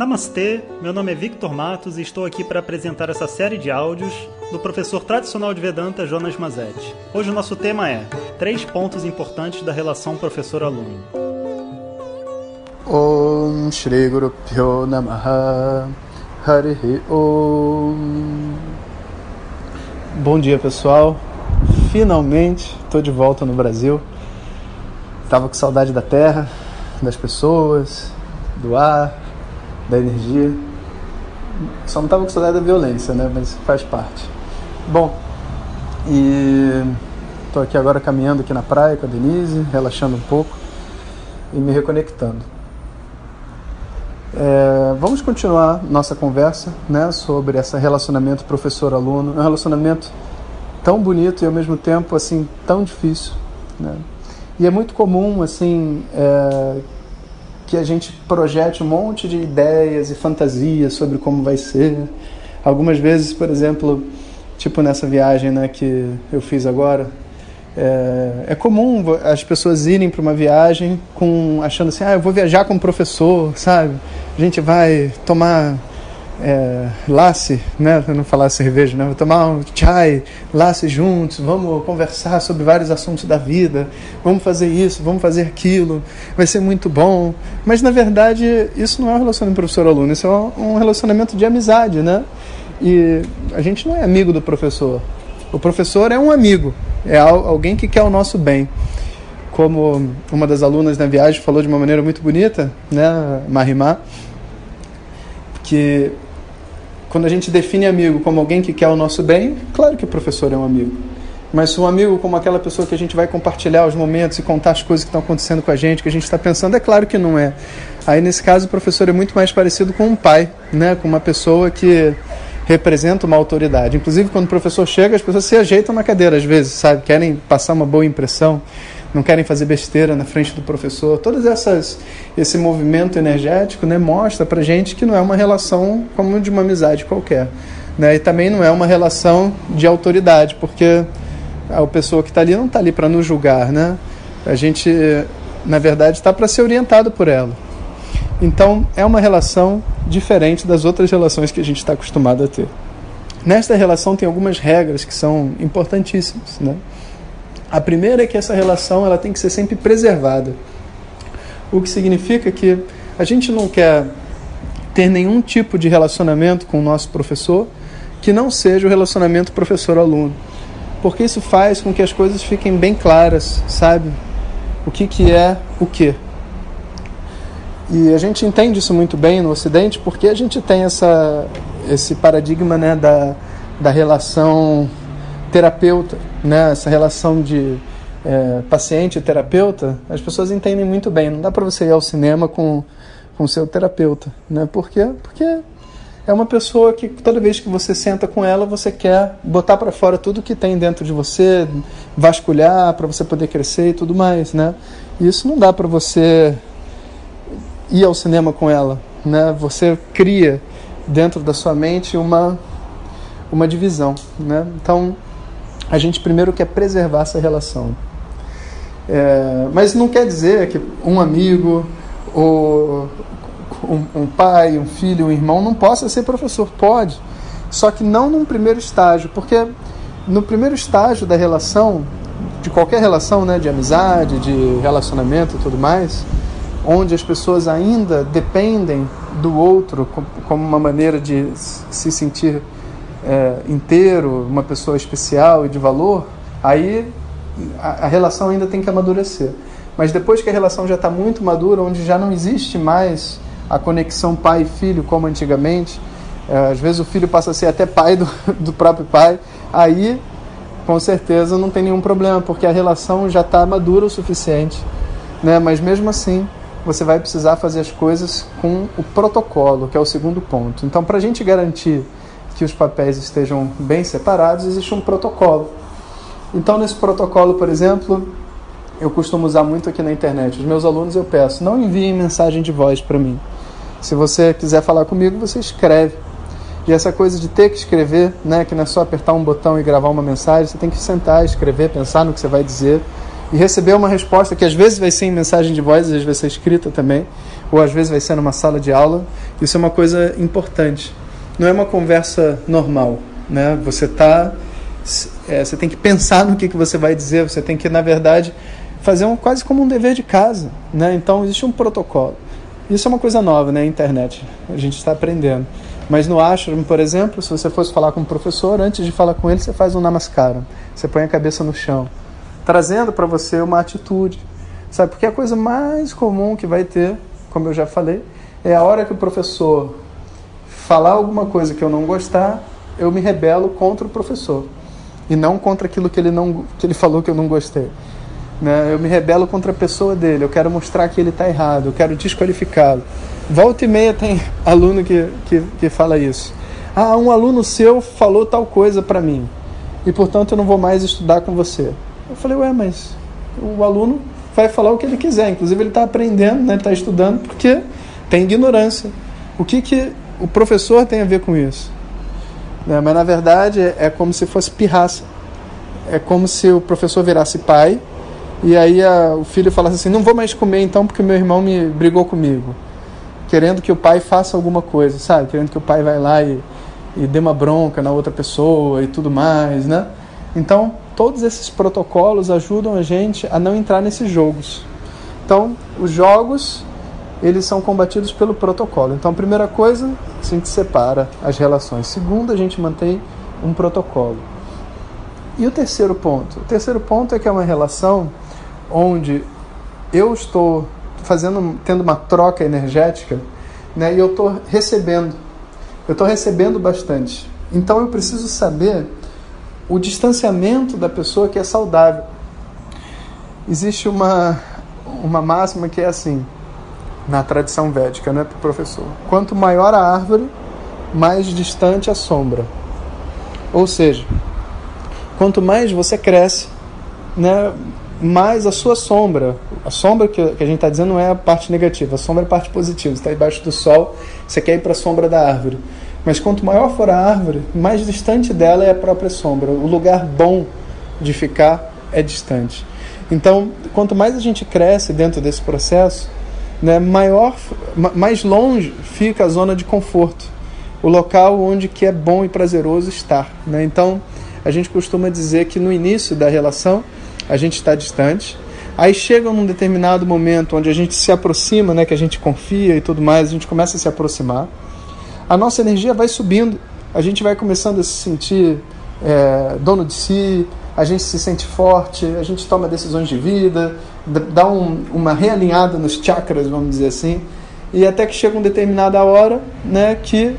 Namastê, meu nome é Victor Matos e estou aqui para apresentar essa série de áudios do professor tradicional de Vedanta Jonas Mazetti. Hoje o nosso tema é Três pontos importantes da relação professor-aluno. Om Shri Guru Pyo Namaha Harihi Om Bom dia pessoal, finalmente estou de volta no Brasil. Tava com saudade da terra, das pessoas, do ar, da energia. Só não tava com saudade da violência, né? Mas faz parte. Bom, e estou aqui agora caminhando aqui na praia com a Denise, relaxando um pouco e me reconectando. É, vamos continuar nossa conversa né, sobre esse relacionamento professor-aluno. É um relacionamento tão bonito e ao mesmo tempo assim tão difícil. Né? E é muito comum assim é, que a gente projete um monte de ideias e fantasias sobre como vai ser. Algumas vezes, por exemplo, tipo nessa viagem né, que eu fiz agora, é, é comum as pessoas irem para uma viagem com achando assim, ah, eu vou viajar com um professor, sabe? A gente vai tomar é, lasse, né? Não falar cerveja, né? Vou tomar um chai, lasse juntos, vamos conversar sobre vários assuntos da vida, vamos fazer isso, vamos fazer aquilo, vai ser muito bom. Mas na verdade isso não é um relacionamento professor-aluno, isso é um relacionamento de amizade, né? E a gente não é amigo do professor. O professor é um amigo, é alguém que quer o nosso bem. Como uma das alunas na viagem falou de uma maneira muito bonita, né, Marimá, que quando a gente define amigo como alguém que quer o nosso bem, claro que o professor é um amigo. Mas um amigo como aquela pessoa que a gente vai compartilhar os momentos e contar as coisas que estão acontecendo com a gente, que a gente está pensando, é claro que não é. Aí nesse caso o professor é muito mais parecido com um pai, né? com uma pessoa que representa uma autoridade. Inclusive quando o professor chega, as pessoas se ajeitam na cadeira às vezes, sabe? Querem passar uma boa impressão não querem fazer besteira na frente do professor. Todas essas esse movimento energético, né, mostra para gente que não é uma relação como de uma amizade qualquer, né? E também não é uma relação de autoridade, porque a pessoa que está ali não está ali para nos julgar, né? A gente, na verdade, está para ser orientado por ela. Então, é uma relação diferente das outras relações que a gente está acostumado a ter. Nesta relação tem algumas regras que são importantíssimas, né? A primeira é que essa relação ela tem que ser sempre preservada. O que significa que a gente não quer ter nenhum tipo de relacionamento com o nosso professor que não seja o relacionamento professor-aluno. Porque isso faz com que as coisas fiquem bem claras, sabe? O que, que é o que. E a gente entende isso muito bem no Ocidente porque a gente tem essa, esse paradigma né, da, da relação terapeuta, né? essa relação de é, paciente e terapeuta, as pessoas entendem muito bem. Não dá para você ir ao cinema com com seu terapeuta, né? Por quê? Porque é uma pessoa que toda vez que você senta com ela, você quer botar para fora tudo que tem dentro de você, vasculhar para você poder crescer e tudo mais, né? E isso não dá para você ir ao cinema com ela, né? Você cria dentro da sua mente uma uma divisão, né? Então a gente primeiro quer preservar essa relação. É, mas não quer dizer que um amigo, ou um, um, pai, um filho, um irmão não possa ser professor. Pode, só que não num primeiro estágio, porque no primeiro estágio da relação, de qualquer relação, né, de amizade, de relacionamento e tudo mais, onde as pessoas ainda dependem do outro como uma maneira de se sentir é, inteiro, uma pessoa especial e de valor, aí a, relação ainda tem que amadurecer. Mas depois que a relação já está muito madura, onde já não existe mais a conexão pai e filho como antigamente, é, às vezes o filho passa a ser até pai do, do próprio pai, aí com certeza não tem nenhum problema, porque a relação já está madura o suficiente. Né? Mas mesmo assim, você vai precisar fazer as coisas com o protocolo, que é o segundo ponto. Então, para a gente garantir que os papéis estejam bem separados, existe um protocolo. Então, nesse protocolo, por exemplo, eu costumo usar muito aqui na internet. Os meus alunos eu peço, não enviem mensagem de voz para mim. Se você quiser falar comigo, você escreve. E essa coisa de ter que escrever, né, que não é só apertar um botão e gravar uma mensagem, você tem que sentar, escrever, pensar no que você vai dizer e receber uma resposta que às vezes vai ser em mensagem de voz, às vezes vai ser escrita também, ou às vezes vai ser numa sala de aula, Isso é uma coisa importante. Não é uma conversa normal, né? Você tá, é, você tem que pensar no que, que você vai dizer. Você tem que, na verdade, fazer um, quase como um dever de casa, né? Então existe um protocolo. Isso é uma coisa nova, né? Internet. A gente está aprendendo. Mas no ashram, por exemplo, se você fosse falar com um professor, antes de falar com ele, você faz um namaskaram. Você põe a cabeça no chão, trazendo para você uma atitude. Sabe? Porque a coisa mais comum que vai ter, como eu já falei, é a hora que o professor falar alguma coisa que eu não gostar, eu me rebelo contra o professor e não contra aquilo que ele não que ele falou que eu não gostei. Né? Eu me rebelo contra a pessoa dele, eu quero mostrar que ele está errado, eu quero desqualificá-lo. Volta e meia tem aluno que, que, que fala isso. Ah, um aluno seu falou tal coisa para mim e portanto eu não vou mais estudar com você. Eu falei, ué, mas o aluno vai falar o que ele quiser, inclusive ele está aprendendo, né, está estudando porque tem ignorância. O que, que o professor tem a ver com isso? Né, mas na verdade é, como se fosse pirraça. É como se o professor virasse pai e aí a, o filho falasse assim: não vou mais comer então porque meu irmão me brigou comigo querendo que o pai faça alguma coisa, sabe? Querendo que o pai vai lá e, e dê uma bronca na outra pessoa e tudo mais, né? Então, todos esses protocolos ajudam a gente a não entrar nesses jogos. Então, os jogos, eles são combatidos pelo protocolo. Então, a primeira coisa, a gente separa as relações. Segunda, a gente mantém um protocolo. E o terceiro ponto? O terceiro ponto é que é uma relação onde eu estou fazendo, tendo uma troca energética, né? E eu estou recebendo, eu estou recebendo bastante. Então eu preciso saber o distanciamento da pessoa que é saudável. Existe uma uma máxima que é assim na tradição védica, né, professor? Quanto maior a árvore, mais distante a sombra. Ou seja, quanto mais você cresce, né, mais a sua sombra. A sombra que, a gente está dizendo não é a parte negativa, a sombra é a parte positiva. Você está debaixo do sol, você quer ir para a sombra da árvore. Mas quanto maior for a árvore, mais distante dela é a própria sombra. O lugar bom de ficar é distante. Então, quanto mais a gente cresce dentro desse processo, né, maior, mais longe fica a zona de conforto, o local onde que é bom e prazeroso estar. Né? Então, a gente costuma dizer que no início da relação a gente está distante. Aí chega num determinado momento onde a gente se aproxima, né, que a gente confia e tudo mais, a gente começa a se aproximar. A nossa energia vai subindo, a gente vai começando a se sentir é, dono de si, a gente se sente forte, a gente toma decisões de vida, dá um, uma realinhada nos chakras, vamos dizer assim, e até que chega uma determinada hora, né, que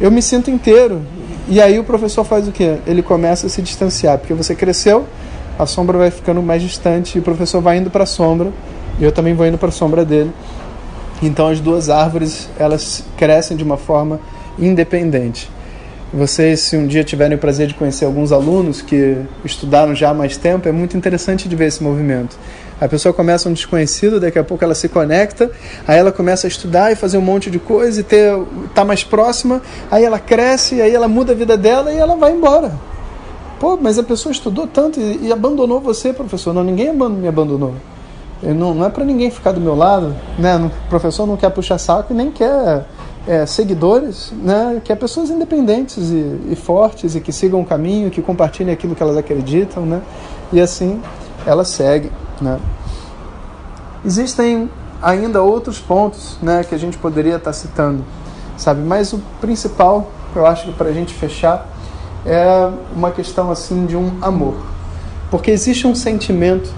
eu me sinto inteiro. E aí o professor faz o quê? Ele começa a se distanciar, porque você cresceu, a sombra vai ficando mais distante e o professor vai indo para a sombra e eu também vou indo para a sombra dele. Então as duas árvores elas crescem de uma forma independente. Vocês, se um dia tiverem o prazer de conhecer alguns alunos que estudaram já há mais tempo, é muito interessante de ver esse movimento. A pessoa começa um desconhecido, daqui a pouco ela se conecta, aí ela começa a estudar e fazer um monte de coisa e ter tá mais próxima, aí ela cresce, aí ela muda a vida dela e ela vai embora. Pô, mas a pessoa estudou tanto e, e abandonou você, professor. Não, ninguém me abandonou. Não, não, é para ninguém ficar do meu lado, né? O professor não quer puxar saco e nem quer é, seguidores, né? Quer pessoas independentes e, e, fortes e que sigam o caminho, que compartilhem aquilo que elas acreditam, né? E assim ela segue, né? Existem ainda outros pontos, né? Que a gente poderia estar citando, sabe? Mas o principal, eu acho que para a gente fechar é uma questão assim de um amor. Porque existe um sentimento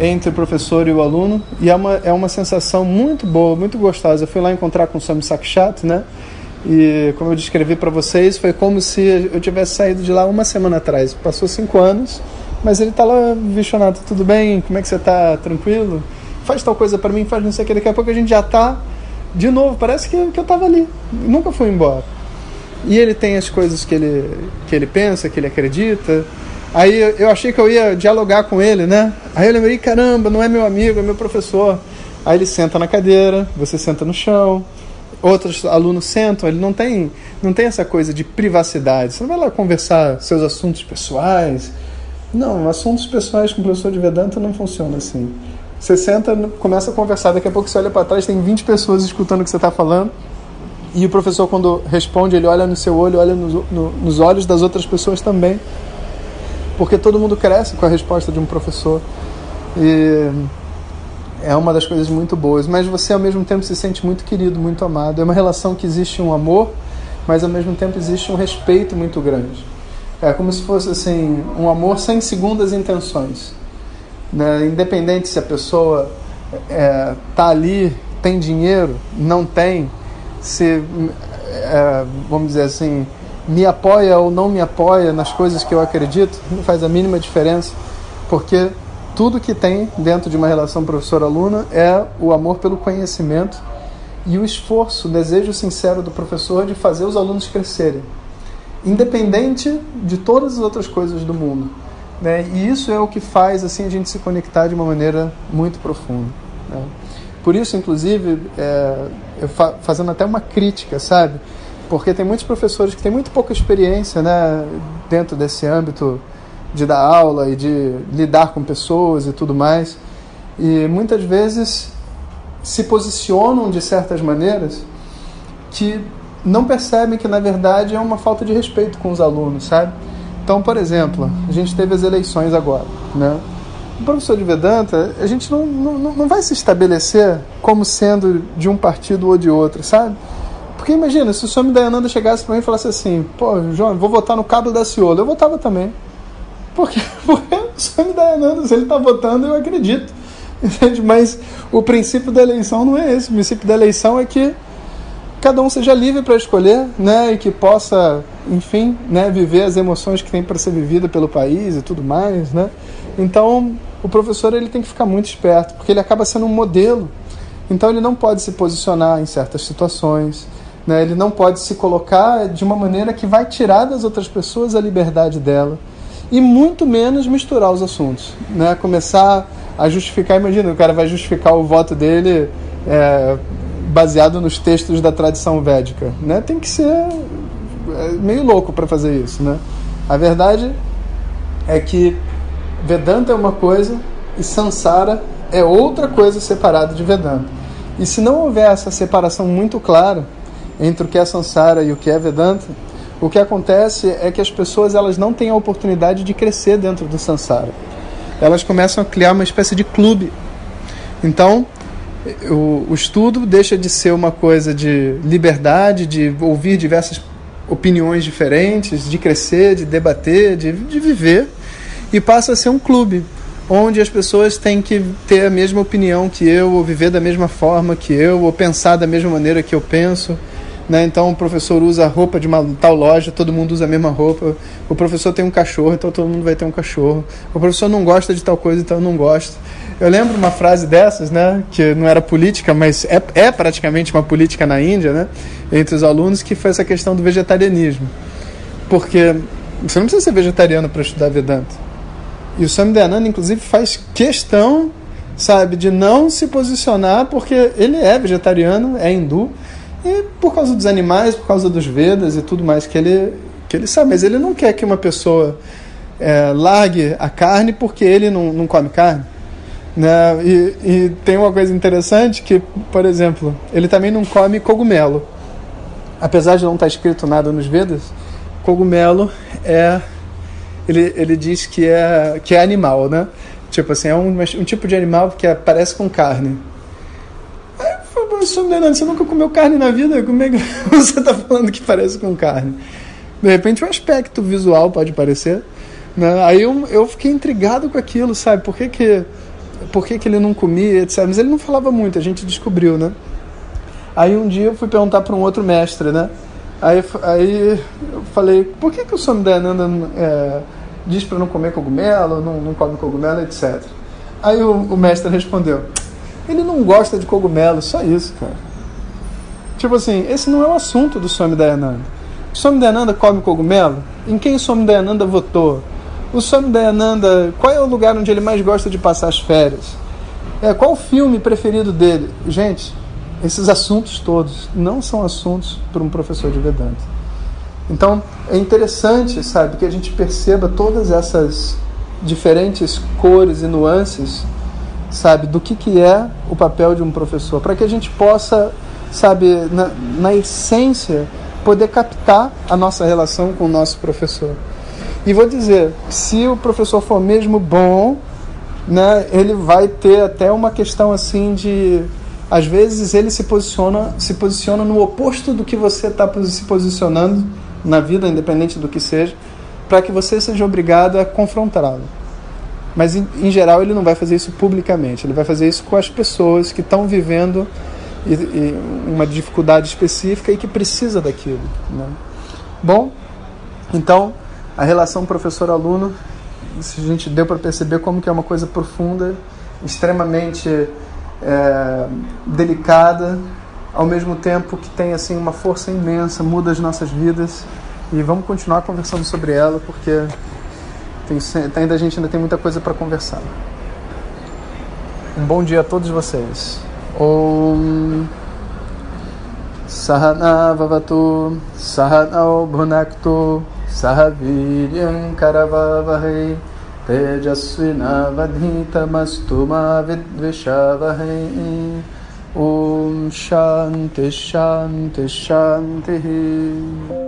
entre o professor e o aluno e é uma, é uma sensação muito boa, muito gostosa. Eu fui lá encontrar com o Swami Sakshat, né? E como eu descrevi para vocês, foi como se eu tivesse saído de lá uma semana atrás. Passou cinco anos, mas ele está lá, Vishwanath, tudo bem? Como é que você está? Tranquilo? Faz tal coisa para mim, faz não sei o que. Daqui a pouco a gente já está de novo. Parece que, que eu estava ali. Nunca fui embora. E ele tem as coisas que ele, que ele pensa, que ele acredita. Aí eu achei que eu ia dialogar com ele, né? Aí eu lembrei, caramba, não é meu amigo, é meu professor. Aí ele senta na cadeira, você senta no chão, outros alunos sentam, ele não tem, não tem essa coisa de privacidade. Você não vai lá conversar seus assuntos pessoais. Não, assuntos pessoais com o professor de Vedanta não funciona assim. Você senta, começa a conversar, daqui a pouco você olha para trás, tem 20 pessoas escutando o que você está falando E o professor, quando responde, ele olha no seu olho, olha no, no, nos olhos das outras pessoas também. Porque todo mundo cresce com a resposta de um professor. E é uma das coisas muito boas. Mas você, ao mesmo tempo, se sente muito querido, muito amado. É uma relação que existe um amor, mas ao mesmo tempo existe um respeito muito grande. É como se fosse assim um amor sem segundas intenções. Né? Independente se a pessoa está é, tá ali, tem dinheiro, não tem, se, é, vamos dizer assim, me apoia ou não me apoia nas coisas que eu acredito, não faz a mínima diferença, porque tudo que tem dentro de uma relação professor-aluna é o amor pelo conhecimento e o esforço, o desejo sincero do professor de fazer os alunos crescerem, independente de todas as outras coisas do mundo. Né? E isso é o que faz assim a gente se conectar de uma maneira muito profunda. Né? Por isso, inclusive, é, eu fa fazendo até uma crítica, sabe? Porque tem muitos professores que têm muito pouca experiência né, dentro desse âmbito de dar aula e de lidar com pessoas e tudo mais. E muitas vezes se posicionam de certas maneiras que não percebem que na verdade é uma falta de respeito com os alunos, sabe? Então, por exemplo, a gente teve as eleições agora, né? O professor de Vedanta, a gente não, não, não vai se estabelecer como sendo de um partido ou de outro, sabe? Porque imagina, se o Swami Dayananda chegasse para mim e falasse assim, pô, João, vou votar no Cabo da Ciolo, eu votava também. Porque, porque o Swami Dayananda, se ele está votando, eu acredito. Entende? Mas o princípio da eleição não é esse. O princípio da eleição é que cada um seja livre para escolher, né, e que possa, enfim, né, viver as emoções que tem para ser vivida pelo país e tudo mais, né? Então, o professor ele tem que ficar muito esperto, porque ele acaba sendo um modelo. Então, ele não pode se posicionar em certas situações, né? Ele não pode se colocar de uma maneira que vai tirar das outras pessoas a liberdade dela e muito menos misturar os assuntos, né? Começar a justificar, imagina, o cara vai justificar o voto dele é, baseado nos textos da tradição védica, né? Tem que ser é, meio louco para fazer isso, né? A verdade é que Vedanta é uma coisa e Sansara é outra coisa separada de Vedanta. E se não houver essa separação muito clara entre o que é Sansara e o que é Vedanta, o que acontece é que as pessoas elas não têm a oportunidade de crescer dentro do Sansara. Elas começam a criar uma espécie de clube. Então, o, o estudo deixa de ser uma coisa de liberdade, de ouvir diversas opiniões diferentes, de crescer, de debater, de, de viver, e passa a ser um clube onde as pessoas têm que ter a mesma opinião que eu, ou viver da mesma forma que eu, ou pensar da mesma maneira que eu penso. Né? Então o professor usa a roupa de uma tal loja, todo mundo usa a mesma roupa. O professor tem um cachorro, então todo mundo vai ter um cachorro. O professor não gosta de tal coisa, então não gosta. Eu lembro uma frase dessas, né, que não era política, mas é, é praticamente uma política na Índia, né, entre os alunos, que foi essa questão do vegetarianismo. Porque você não precisa ser vegetariano para estudar Vedanta. E o Swami Dayananda, inclusive, faz questão, sabe, de não se posicionar, porque ele é vegetariano, é hindu, e por causa dos animais, por causa dos Vedas e tudo mais que ele, que ele sabe. Mas ele não quer que uma pessoa é, largue a carne porque ele não, não come carne. Né? E, e tem uma coisa interessante que, por exemplo, ele também não come cogumelo. Apesar de não estar escrito nada nos Vedas, cogumelo é ele, ele diz que é que é animal, né? Tipo assim, é um, um tipo de animal que parece com carne. Aí eu falei, você nunca comeu carne na vida? Como é que você está falando que parece com carne? De repente o aspecto visual pode parecer. Né? Aí eu, eu fiquei intrigado com aquilo, sabe? Por que, que por que, que ele não comia, etc. Mas ele não falava muito, a gente descobriu, né? Aí um dia eu fui perguntar para um outro mestre, né? Aí, aí eu falei, por que, que o Swami é, diz para não comer cogumelo, não, não come cogumelo, etc. Aí o, o, mestre respondeu, ele não gosta de cogumelo, só isso, cara. Tipo assim, esse não é o assunto do Swami Dayananda. O Swami Dayananda come cogumelo? Em quem o Swami Dayananda votou? O Swami Dayananda, qual é o lugar onde ele mais gosta de passar as férias? É, qual o filme preferido dele? Gente, esses assuntos todos não são assuntos para um professor de Vedanta. Então, é interessante, sabe, que a gente perceba todas essas diferentes cores e nuances, sabe, do que, que é o papel de um professor, para que a gente possa sabe, na, na essência, poder captar a nossa relação com o nosso professor. E vou dizer, se o professor for mesmo bom, né, ele vai ter até uma questão assim de às vezes ele se posiciona se posiciona no oposto do que você está se posicionando na vida, independente do que seja, para que você seja obrigado a confrontá-lo. Mas em, em, geral ele não vai fazer isso publicamente, ele vai fazer isso com as pessoas que estão vivendo e, e uma dificuldade específica e que precisa daquilo. Né? Bom, então a relação professor-aluno, a gente deu para perceber como que é uma coisa profunda, extremamente é, delicada, ao mesmo tempo que tem assim uma força imensa, muda as nossas vidas e vamos continuar conversando sobre ela porque tem, ainda a gente ainda tem muita coisa para conversar. Um bom dia a todos vocês. Om Sahana Vavatu Sahanao Bhunaktu Sahaviryam Karavavahe Tejasvinavadhitamastu Mavidvishavahe Om Shanti Shanti Shanti